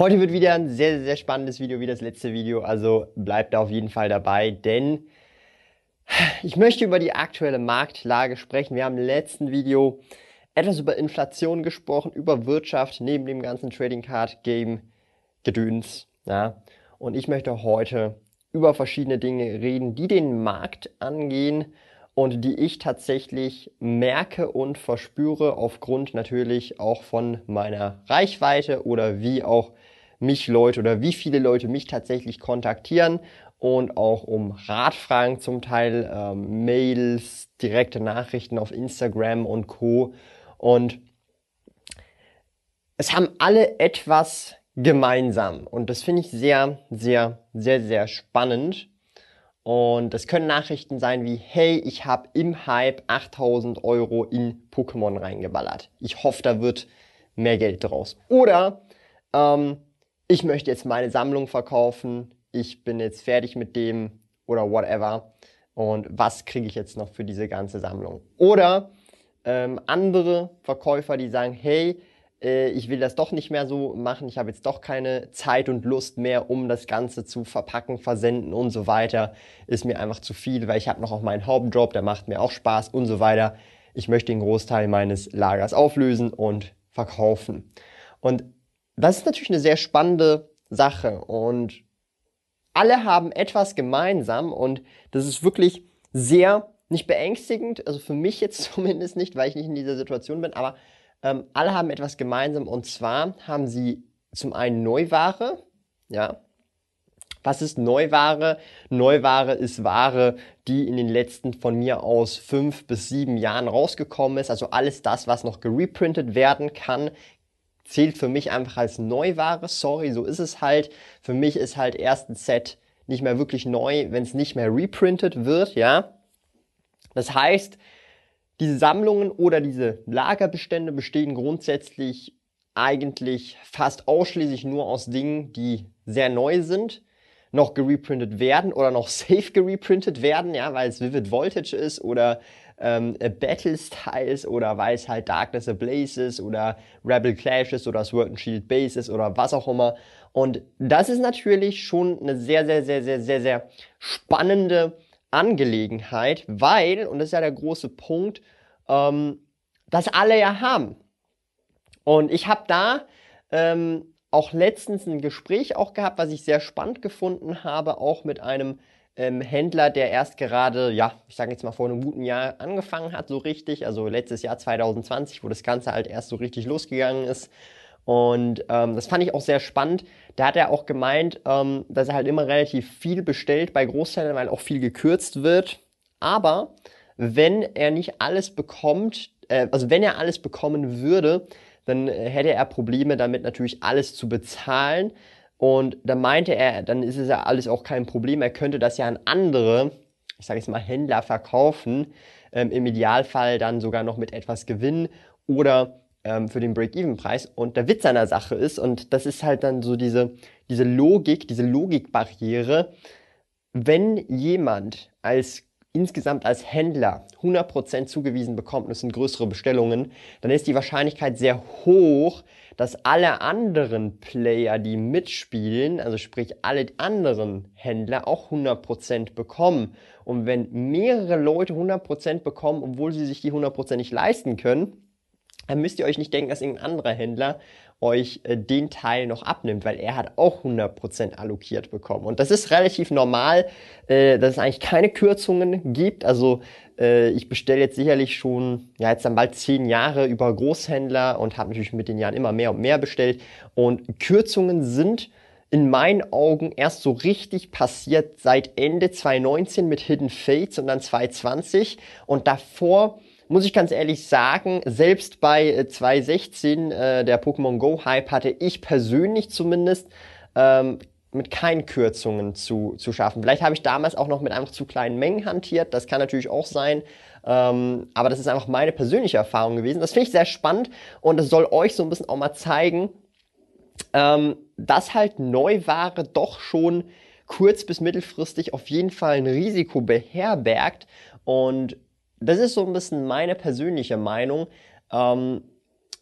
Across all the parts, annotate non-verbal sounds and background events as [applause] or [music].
Heute wird wieder ein sehr, sehr spannendes Video wie das letzte Video, also bleibt auf jeden Fall dabei, denn ich möchte über die aktuelle Marktlage sprechen. Wir haben im letzten Video etwas über Inflation gesprochen, über Wirtschaft neben dem ganzen Trading Card Game Gedöns. Ja. Und ich möchte heute über verschiedene Dinge reden, die den Markt angehen und die ich tatsächlich merke und verspüre aufgrund natürlich auch von meiner Reichweite oder wie auch mich Leute oder wie viele Leute mich tatsächlich kontaktieren und auch um Ratfragen zum Teil, ähm, Mails, direkte Nachrichten auf Instagram und Co. Und es haben alle etwas gemeinsam und das finde ich sehr, sehr, sehr, sehr spannend. Und es können Nachrichten sein wie, hey, ich habe im Hype 8000 Euro in Pokémon reingeballert. Ich hoffe, da wird mehr Geld draus. Oder ähm, ich möchte jetzt meine Sammlung verkaufen, ich bin jetzt fertig mit dem oder whatever und was kriege ich jetzt noch für diese ganze Sammlung. Oder ähm, andere Verkäufer, die sagen, hey, äh, ich will das doch nicht mehr so machen, ich habe jetzt doch keine Zeit und Lust mehr, um das Ganze zu verpacken, versenden und so weiter, ist mir einfach zu viel, weil ich habe noch auch meinen Hauptjob, der macht mir auch Spaß und so weiter. Ich möchte den Großteil meines Lagers auflösen und verkaufen. Und das ist natürlich eine sehr spannende Sache und alle haben etwas gemeinsam und das ist wirklich sehr nicht beängstigend, also für mich jetzt [laughs] zumindest nicht, weil ich nicht in dieser Situation bin, aber ähm, alle haben etwas gemeinsam und zwar haben sie zum einen Neuware, ja. Was ist Neuware? Neuware ist Ware, die in den letzten von mir aus fünf bis sieben Jahren rausgekommen ist. Also alles das, was noch gereprintet werden kann, zählt für mich einfach als Neuware. Sorry, so ist es halt. Für mich ist halt erst ein Set nicht mehr wirklich neu, wenn es nicht mehr reprintet wird, ja. Das heißt, diese Sammlungen oder diese Lagerbestände bestehen grundsätzlich eigentlich fast ausschließlich nur aus Dingen, die sehr neu sind, noch gereprintet werden oder noch [laughs] safe gereprintet werden, ja, weil es Vivid Voltage ist oder ähm, Battle Styles oder weil es halt Darkness Ablaze ist oder Rebel Clashes oder Sword and Shield Bases oder was auch immer. Und das ist natürlich schon eine sehr, sehr, sehr, sehr, sehr, sehr spannende Angelegenheit, weil, und das ist ja der große Punkt, ähm, das alle ja haben. Und ich habe da ähm, auch letztens ein Gespräch auch gehabt, was ich sehr spannend gefunden habe, auch mit einem ähm, Händler, der erst gerade, ja, ich sage jetzt mal vor einem guten Jahr angefangen hat, so richtig, also letztes Jahr 2020, wo das Ganze halt erst so richtig losgegangen ist. Und ähm, das fand ich auch sehr spannend. Da hat er auch gemeint, ähm, dass er halt immer relativ viel bestellt bei Großteilen, weil auch viel gekürzt wird. Aber wenn er nicht alles bekommt, äh, also wenn er alles bekommen würde, dann hätte er Probleme damit natürlich alles zu bezahlen. Und dann meinte er, dann ist es ja alles auch kein Problem. Er könnte das ja an andere, ich sage jetzt mal Händler verkaufen. Ähm, Im Idealfall dann sogar noch mit etwas Gewinn oder ähm, für den Break-Even-Preis. Und der Witz an der Sache ist, und das ist halt dann so diese, diese Logik, diese Logikbarriere, wenn jemand als insgesamt als Händler 100% zugewiesen bekommt, und es sind größere Bestellungen, dann ist die Wahrscheinlichkeit sehr hoch, dass alle anderen Player, die mitspielen, also sprich alle anderen Händler, auch 100% bekommen. Und wenn mehrere Leute 100% bekommen, obwohl sie sich die 100% nicht leisten können, dann müsst ihr euch nicht denken, dass irgendein anderer Händler euch äh, den Teil noch abnimmt, weil er hat auch 100% allokiert bekommen. Und das ist relativ normal, äh, dass es eigentlich keine Kürzungen gibt. Also äh, ich bestelle jetzt sicherlich schon, ja jetzt dann bald zehn Jahre über Großhändler und habe natürlich mit den Jahren immer mehr und mehr bestellt. Und Kürzungen sind in meinen Augen erst so richtig passiert seit Ende 2019 mit Hidden Fates und dann 2020. Und davor muss ich ganz ehrlich sagen, selbst bei 2016, äh, äh, der Pokémon Go Hype, hatte ich persönlich zumindest ähm, mit keinen Kürzungen zu, zu schaffen. Vielleicht habe ich damals auch noch mit einfach zu kleinen Mengen hantiert, das kann natürlich auch sein. Ähm, aber das ist einfach meine persönliche Erfahrung gewesen. Das finde ich sehr spannend und das soll euch so ein bisschen auch mal zeigen, ähm, dass halt Neuware doch schon kurz- bis mittelfristig auf jeden Fall ein Risiko beherbergt. Und das ist so ein bisschen meine persönliche Meinung. Ähm,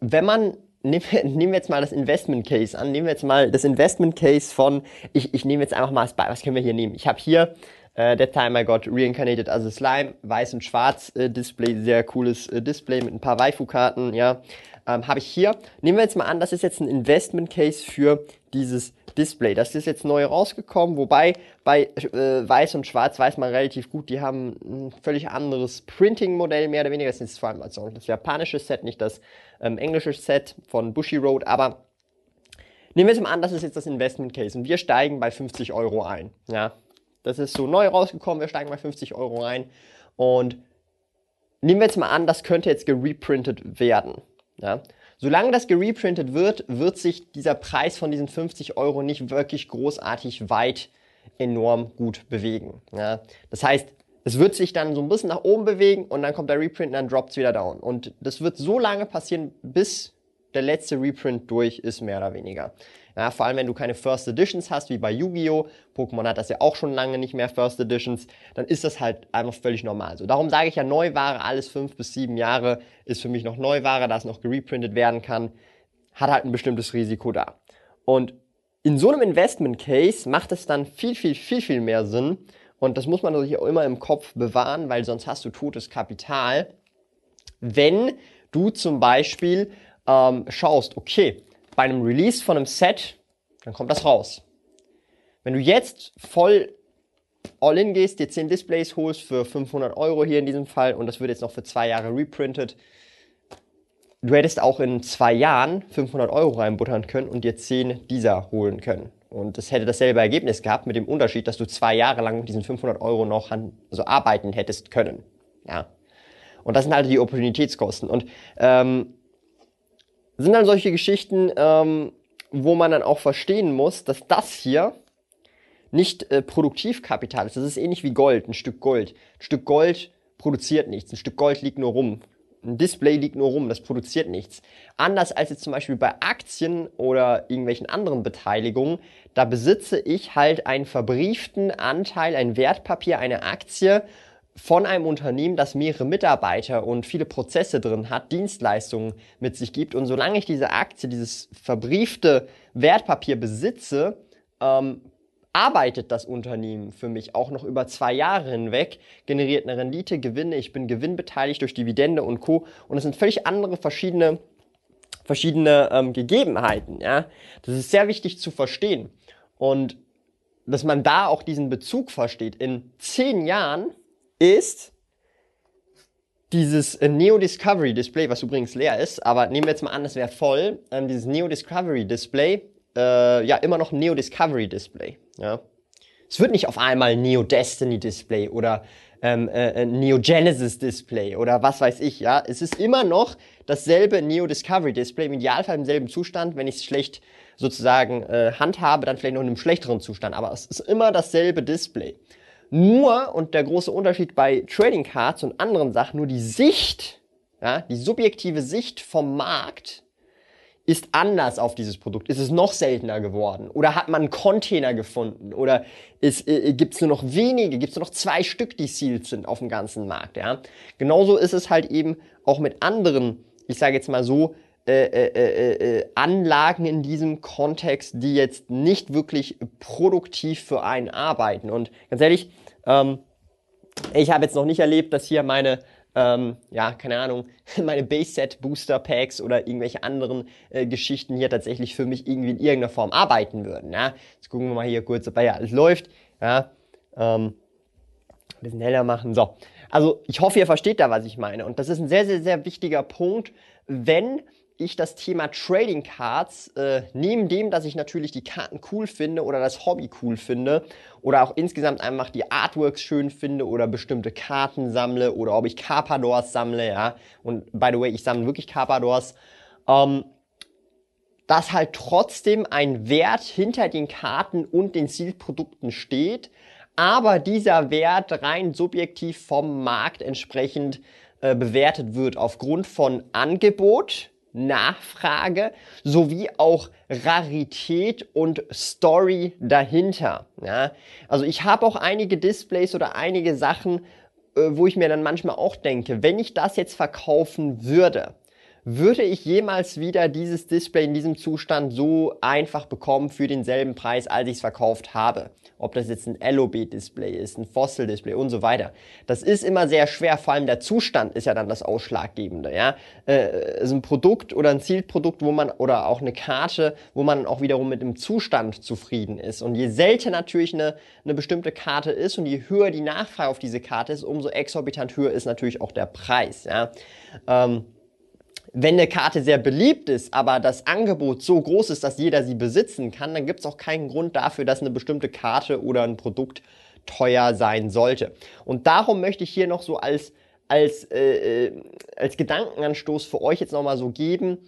wenn man [laughs] nehmen wir, jetzt mal das Investment Case an. Nehmen wir jetzt mal das Investment Case von, ich, ich nehme jetzt einfach mal, was können wir hier nehmen? Ich habe hier Uh, that time I got reincarnated as a slime, weiß und schwarz äh, Display, sehr cooles äh, Display mit ein paar Waifu-Karten, ja. Ähm, Habe ich hier. Nehmen wir jetzt mal an, das ist jetzt ein Investment Case für dieses Display. Das ist jetzt neu rausgekommen, wobei bei äh, Weiß und Schwarz weiß man relativ gut, die haben ein völlig anderes Printing-Modell, mehr oder weniger. Das ist vor allem also das japanische Set, nicht das ähm, englische Set von Bushiroad, aber nehmen wir jetzt mal an, das ist jetzt das Investment Case und wir steigen bei 50 Euro ein, ja. Das ist so neu rausgekommen, wir steigen bei 50 Euro rein. Und nehmen wir jetzt mal an, das könnte jetzt gereprintet werden. Ja? Solange das gereprintet wird, wird sich dieser Preis von diesen 50 Euro nicht wirklich großartig weit enorm gut bewegen. Ja? Das heißt, es wird sich dann so ein bisschen nach oben bewegen und dann kommt der Reprint und dann droppt es wieder down. Und das wird so lange passieren, bis der letzte Reprint durch ist, mehr oder weniger. Ja, vor allem, wenn du keine First Editions hast, wie bei Yu-Gi-Oh! Pokémon hat das ja auch schon lange nicht mehr First Editions, dann ist das halt einfach völlig normal. So, darum sage ich ja, Neuware, alles fünf bis sieben Jahre ist für mich noch Neuware, da es noch gereprintet werden kann, hat halt ein bestimmtes Risiko da. Und in so einem Investment Case macht es dann viel, viel, viel, viel mehr Sinn. Und das muss man sich auch immer im Kopf bewahren, weil sonst hast du totes Kapital. Wenn du zum Beispiel ähm, schaust, okay, bei einem Release von einem Set, dann kommt das raus. Wenn du jetzt voll all-in gehst, dir 10 Displays holst für 500 Euro hier in diesem Fall und das wird jetzt noch für zwei Jahre reprintet, du hättest auch in zwei Jahren 500 Euro reinbuttern können und dir 10 dieser holen können. Und das hätte dasselbe Ergebnis gehabt mit dem Unterschied, dass du zwei Jahre lang mit diesen 500 Euro noch an, also arbeiten hättest können. Ja. Und das sind halt die Opportunitätskosten. Und ähm, sind dann solche Geschichten, ähm, wo man dann auch verstehen muss, dass das hier nicht äh, Produktivkapital ist. Das ist ähnlich wie Gold, ein Stück Gold. Ein Stück Gold produziert nichts, ein Stück Gold liegt nur rum. Ein Display liegt nur rum, das produziert nichts. Anders als jetzt zum Beispiel bei Aktien oder irgendwelchen anderen Beteiligungen, da besitze ich halt einen verbrieften Anteil, ein Wertpapier, eine Aktie von einem Unternehmen, das mehrere Mitarbeiter und viele Prozesse drin hat, Dienstleistungen mit sich gibt. Und solange ich diese Aktie, dieses verbriefte Wertpapier besitze, ähm, arbeitet das Unternehmen für mich auch noch über zwei Jahre hinweg, generiert eine Rendite, Gewinne, ich bin gewinnbeteiligt durch Dividende und Co. Und es sind völlig andere verschiedene, verschiedene ähm, Gegebenheiten. Ja? Das ist sehr wichtig zu verstehen. Und dass man da auch diesen Bezug versteht. In zehn Jahren ist dieses äh, Neo Discovery Display, was übrigens leer ist, aber nehmen wir jetzt mal an, das wäre voll, ähm, dieses Neo Discovery Display, äh, ja, immer noch Neo Discovery Display, ja. Es wird nicht auf einmal Neo Destiny Display oder ähm, äh, äh, Neo Genesis Display oder was weiß ich, ja. Es ist immer noch dasselbe Neo Discovery Display, im Idealfall im selben Zustand, wenn ich es schlecht sozusagen äh, handhabe, dann vielleicht noch in einem schlechteren Zustand, aber es ist immer dasselbe Display. Nur, und der große Unterschied bei Trading Cards und anderen Sachen, nur die Sicht, ja, die subjektive Sicht vom Markt ist anders auf dieses Produkt. Ist es noch seltener geworden? Oder hat man einen Container gefunden? Oder ist, äh, gibt es nur noch wenige, gibt es nur noch zwei Stück, die sealed sind auf dem ganzen Markt? Ja? Genauso ist es halt eben auch mit anderen, ich sage jetzt mal so, äh, äh, äh, Anlagen in diesem Kontext, die jetzt nicht wirklich produktiv für einen arbeiten. Und ganz ehrlich, ähm, ich habe jetzt noch nicht erlebt, dass hier meine ähm, ja, keine Ahnung, [laughs] meine Base-Set Booster Packs oder irgendwelche anderen äh, Geschichten hier tatsächlich für mich irgendwie in irgendeiner Form arbeiten würden. Ja? Jetzt gucken wir mal hier kurz, ob ja alles läuft. Ja, ähm, ein bisschen heller machen. So. Also ich hoffe, ihr versteht da, was ich meine. Und das ist ein sehr, sehr, sehr wichtiger Punkt, wenn ich das Thema Trading Cards, äh, neben dem, dass ich natürlich die Karten cool finde oder das Hobby cool finde oder auch insgesamt einfach die Artworks schön finde oder bestimmte Karten sammle oder ob ich Carpadors sammle, ja, und by the way, ich sammle wirklich Carpadors, ähm, dass halt trotzdem ein Wert hinter den Karten und den Zielprodukten steht, aber dieser Wert rein subjektiv vom Markt entsprechend äh, bewertet wird aufgrund von Angebot, Nachfrage sowie auch Rarität und Story dahinter. Ja? Also ich habe auch einige Displays oder einige Sachen, äh, wo ich mir dann manchmal auch denke, wenn ich das jetzt verkaufen würde, würde ich jemals wieder dieses Display in diesem Zustand so einfach bekommen für denselben Preis, als ich es verkauft habe? Ob das jetzt ein LOB-Display ist, ein Fossil-Display und so weiter. Das ist immer sehr schwer, vor allem der Zustand ist ja dann das Ausschlaggebende. Ja? Äh, ist ein Produkt oder ein Zielprodukt, wo man, oder auch eine Karte, wo man auch wiederum mit dem Zustand zufrieden ist. Und je seltener natürlich eine, eine bestimmte Karte ist und je höher die Nachfrage auf diese Karte ist, umso exorbitant höher ist natürlich auch der Preis. Ja? Ähm, wenn eine Karte sehr beliebt ist, aber das Angebot so groß ist, dass jeder sie besitzen kann, dann gibt es auch keinen Grund dafür, dass eine bestimmte Karte oder ein Produkt teuer sein sollte. Und darum möchte ich hier noch so als, als, äh, äh als Gedankenanstoß für euch jetzt nochmal so geben,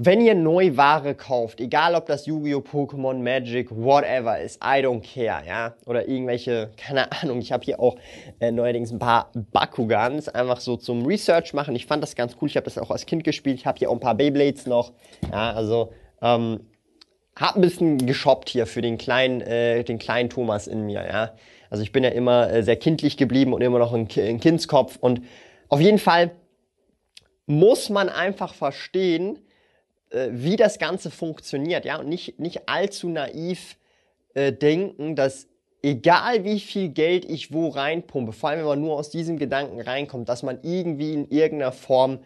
wenn ihr neu Ware kauft, egal ob das Yu-Gi-Oh!, Pokémon, Magic, whatever ist, I don't care, ja, oder irgendwelche, keine Ahnung, ich habe hier auch äh, neuerdings ein paar Bakugans, einfach so zum Research machen. Ich fand das ganz cool, ich habe das auch als Kind gespielt, ich habe hier auch ein paar Beyblades noch, ja, also ähm, hab ein bisschen geshoppt hier für den kleinen, äh, den kleinen Thomas in mir, ja. Also ich bin ja immer äh, sehr kindlich geblieben und immer noch ein, ein Kindskopf und auf jeden Fall muss man einfach verstehen, äh, wie das Ganze funktioniert, ja, und nicht, nicht allzu naiv äh, denken, dass egal wie viel Geld ich wo reinpumpe, vor allem wenn man nur aus diesem Gedanken reinkommt, dass man irgendwie in irgendeiner Form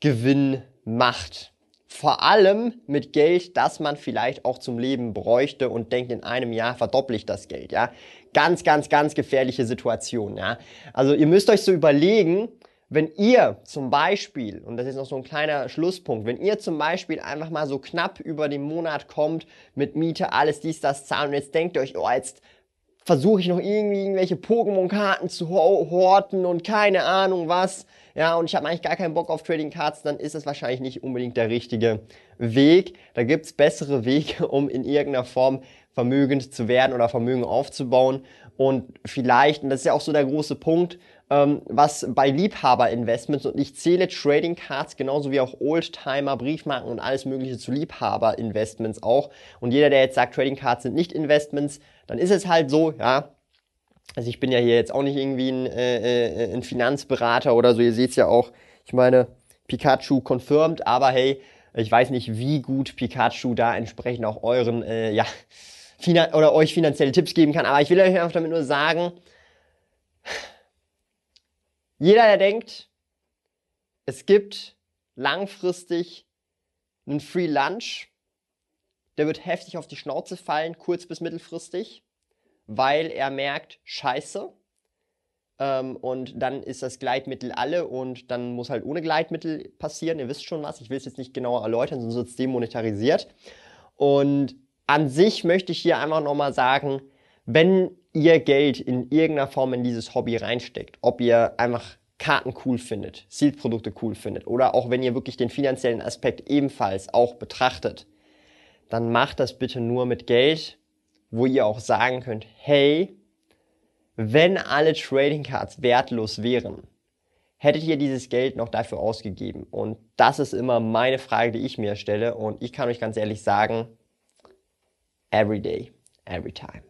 Gewinn macht. Vor allem mit Geld, das man vielleicht auch zum Leben bräuchte und denkt, in einem Jahr verdoppel ich das Geld, ja. Ganz, ganz, ganz gefährliche Situation, ja. Also ihr müsst euch so überlegen, wenn ihr zum Beispiel, und das ist noch so ein kleiner Schlusspunkt, wenn ihr zum Beispiel einfach mal so knapp über den Monat kommt mit Miete, alles dies, das zahlen und jetzt denkt ihr euch, oh, jetzt versuche ich noch irgendwie irgendwelche Pokémon-Karten zu horten und keine Ahnung was, ja, und ich habe eigentlich gar keinen Bock auf Trading Cards, dann ist es wahrscheinlich nicht unbedingt der richtige Weg. Da gibt's bessere Wege, [laughs] um in irgendeiner Form vermögend zu werden oder Vermögen aufzubauen. Und vielleicht, und das ist ja auch so der große Punkt, ähm, was bei Liebhaber-Investments und ich zähle Trading Cards genauso wie auch Oldtimer, Briefmarken und alles mögliche zu Liebhaber-Investments auch. Und jeder, der jetzt sagt, Trading Cards sind nicht Investments, dann ist es halt so, ja. Also ich bin ja hier jetzt auch nicht irgendwie ein, äh, äh ein Finanzberater oder so. Ihr seht es ja auch, ich meine, Pikachu confirmed, aber hey, ich weiß nicht, wie gut Pikachu da entsprechend auch euren, äh, ja, oder euch finanzielle Tipps geben kann. Aber ich will euch einfach damit nur sagen, jeder, der denkt, es gibt langfristig einen Free Lunch, der wird heftig auf die Schnauze fallen, kurz bis mittelfristig, weil er merkt, scheiße. Ähm, und dann ist das Gleitmittel alle und dann muss halt ohne Gleitmittel passieren. Ihr wisst schon was, ich will es jetzt nicht genauer erläutern, sonst wird es demonetarisiert. Und an sich möchte ich hier einfach nochmal sagen, wenn ihr Geld in irgendeiner Form in dieses Hobby reinsteckt, ob ihr einfach Karten cool findet, Sealed-Produkte cool findet oder auch wenn ihr wirklich den finanziellen Aspekt ebenfalls auch betrachtet, dann macht das bitte nur mit Geld, wo ihr auch sagen könnt, hey, wenn alle Trading Cards wertlos wären, hättet ihr dieses Geld noch dafür ausgegeben? Und das ist immer meine Frage, die ich mir stelle. Und ich kann euch ganz ehrlich sagen, every day, every time.